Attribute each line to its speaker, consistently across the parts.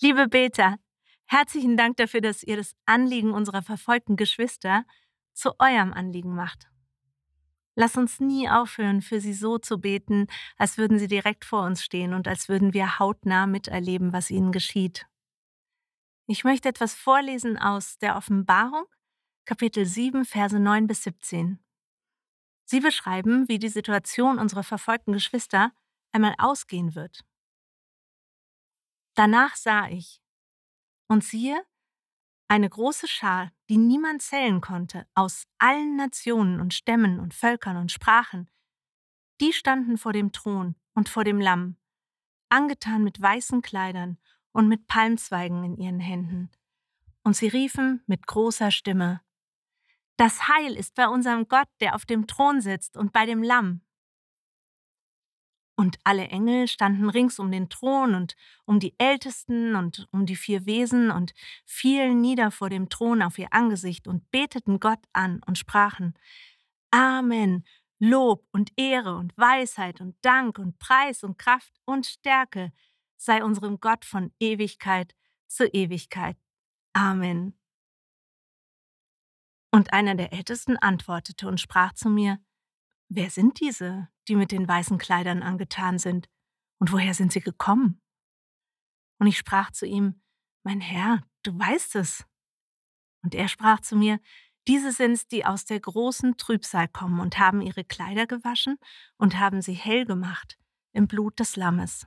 Speaker 1: Liebe Beta, herzlichen Dank dafür, dass ihr das Anliegen unserer verfolgten Geschwister zu eurem Anliegen macht. Lass uns nie aufhören, für sie so zu beten, als würden sie direkt vor uns stehen und als würden wir hautnah miterleben, was ihnen geschieht. Ich möchte etwas vorlesen aus der Offenbarung, Kapitel 7, Verse 9 bis 17. Sie beschreiben, wie die Situation unserer verfolgten Geschwister einmal ausgehen wird. Danach sah ich, und siehe, eine große Schar, die niemand zählen konnte, aus allen Nationen und Stämmen und Völkern und Sprachen, die standen vor dem Thron und vor dem Lamm, angetan mit weißen Kleidern und mit Palmzweigen in ihren Händen. Und sie riefen mit großer Stimme, Das Heil ist bei unserem Gott, der auf dem Thron sitzt, und bei dem Lamm. Und alle Engel standen rings um den Thron und um die Ältesten und um die vier Wesen und fielen nieder vor dem Thron auf ihr Angesicht und beteten Gott an und sprachen, Amen, Lob und Ehre und Weisheit und Dank und Preis und Kraft und Stärke sei unserem Gott von Ewigkeit zu Ewigkeit. Amen. Und einer der Ältesten antwortete und sprach zu mir, Wer sind diese, die mit den weißen Kleidern angetan sind, und woher sind sie gekommen? Und ich sprach zu ihm, Mein Herr, du weißt es. Und er sprach zu mir, diese sind's, die aus der großen Trübsal kommen und haben ihre Kleider gewaschen und haben sie hell gemacht im Blut des Lammes.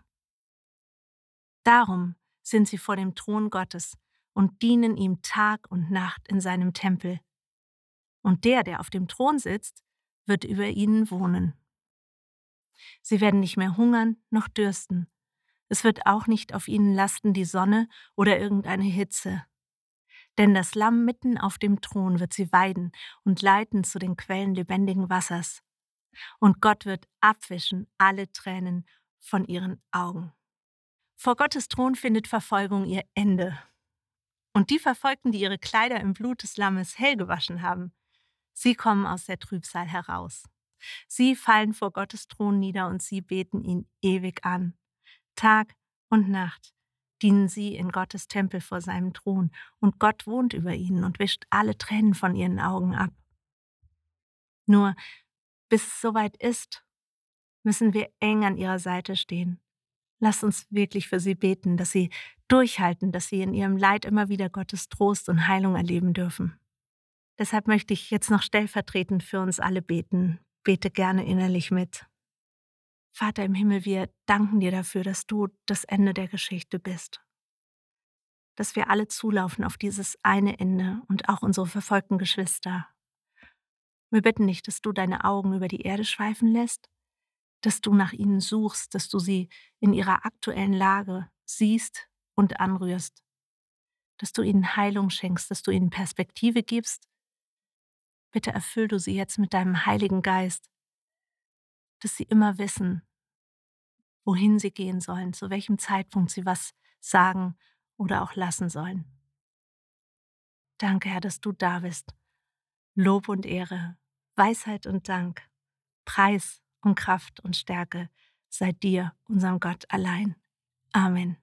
Speaker 1: Darum sind sie vor dem Thron Gottes und dienen ihm Tag und Nacht in seinem Tempel. Und der, der auf dem Thron sitzt, wird über ihnen wohnen. Sie werden nicht mehr hungern noch dürsten. Es wird auch nicht auf ihnen lasten die Sonne oder irgendeine Hitze. Denn das Lamm mitten auf dem Thron wird sie weiden und leiten zu den Quellen lebendigen Wassers. Und Gott wird abwischen alle Tränen von ihren Augen. Vor Gottes Thron findet Verfolgung ihr Ende. Und die Verfolgten, die ihre Kleider im Blut des Lammes hell gewaschen haben, Sie kommen aus der Trübsal heraus. Sie fallen vor Gottes Thron nieder und sie beten ihn ewig an. Tag und Nacht dienen sie in Gottes Tempel vor seinem Thron, und Gott wohnt über ihnen und wischt alle Tränen von ihren Augen ab. Nur bis es soweit ist, müssen wir eng an ihrer Seite stehen. Lasst uns wirklich für sie beten, dass sie durchhalten, dass sie in ihrem Leid immer wieder Gottes Trost und Heilung erleben dürfen. Deshalb möchte ich jetzt noch stellvertretend für uns alle beten. Bete gerne innerlich mit. Vater im Himmel, wir danken dir dafür, dass du das Ende der Geschichte bist. Dass wir alle zulaufen auf dieses eine Ende und auch unsere verfolgten Geschwister. Wir bitten dich, dass du deine Augen über die Erde schweifen lässt, dass du nach ihnen suchst, dass du sie in ihrer aktuellen Lage siehst und anrührst, dass du ihnen Heilung schenkst, dass du ihnen Perspektive gibst Bitte erfüll du sie jetzt mit deinem Heiligen Geist, dass sie immer wissen, wohin sie gehen sollen, zu welchem Zeitpunkt sie was sagen oder auch lassen sollen. Danke, Herr, dass du da bist. Lob und Ehre, Weisheit und Dank, Preis und Kraft und Stärke sei dir, unserem Gott allein. Amen.